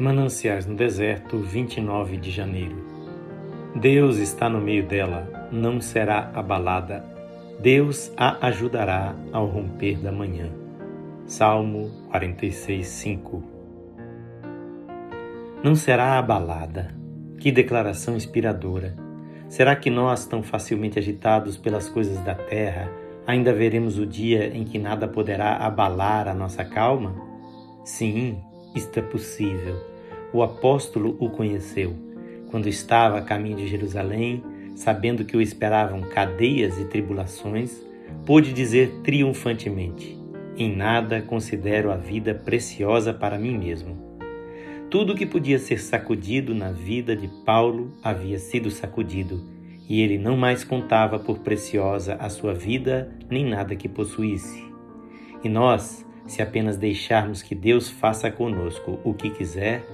Mananciais no Deserto, 29 de janeiro. Deus está no meio dela, não será abalada. Deus a ajudará ao romper da manhã. Salmo 46, 5. Não será abalada. Que declaração inspiradora! Será que nós, tão facilmente agitados pelas coisas da terra, ainda veremos o dia em que nada poderá abalar a nossa calma? Sim, isto é possível. O apóstolo o conheceu. Quando estava a caminho de Jerusalém, sabendo que o esperavam cadeias e tribulações, pôde dizer triunfantemente: Em nada considero a vida preciosa para mim mesmo. Tudo que podia ser sacudido na vida de Paulo havia sido sacudido, e ele não mais contava por preciosa a sua vida nem nada que possuísse. E nós, se apenas deixarmos que Deus faça conosco o que quiser,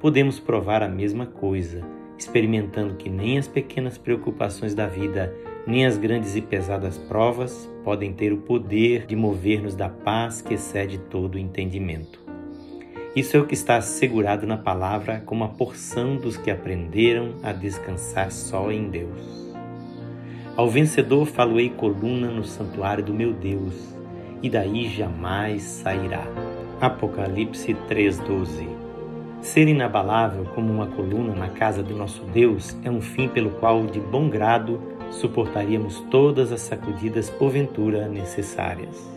podemos provar a mesma coisa, experimentando que nem as pequenas preocupações da vida, nem as grandes e pesadas provas podem ter o poder de mover-nos da paz que excede todo o entendimento. Isso é o que está assegurado na palavra como a porção dos que aprenderam a descansar só em Deus. Ao vencedor faloei coluna no santuário do meu Deus, e daí jamais sairá. Apocalipse 3:12 Ser inabalável como uma coluna na casa do nosso Deus é um fim pelo qual, de bom grado, suportaríamos todas as sacudidas porventura necessárias.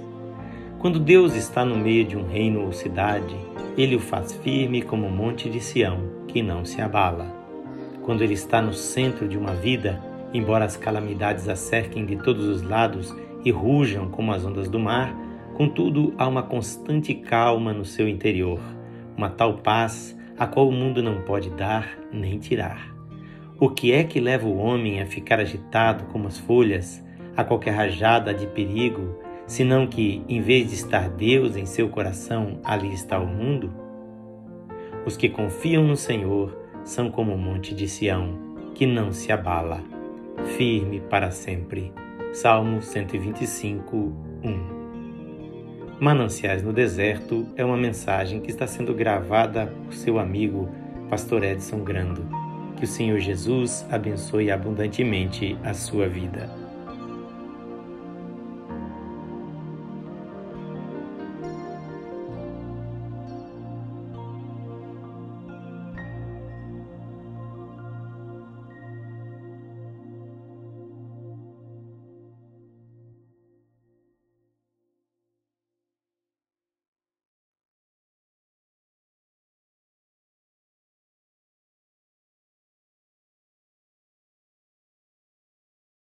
Quando Deus está no meio de um reino ou cidade, ele o faz firme como o monte de Sião, que não se abala. Quando ele está no centro de uma vida, embora as calamidades a cerquem de todos os lados e rujam como as ondas do mar, contudo há uma constante calma no seu interior, uma tal paz a qual o mundo não pode dar nem tirar. O que é que leva o homem a ficar agitado como as folhas, a qualquer rajada de perigo, senão que, em vez de estar Deus em seu coração, ali está o mundo? Os que confiam no Senhor são como o monte de Sião, que não se abala, firme para sempre. Salmo 125, 1 Mananciais no Deserto é uma mensagem que está sendo gravada por seu amigo Pastor Edson Grando. Que o Senhor Jesus abençoe abundantemente a sua vida.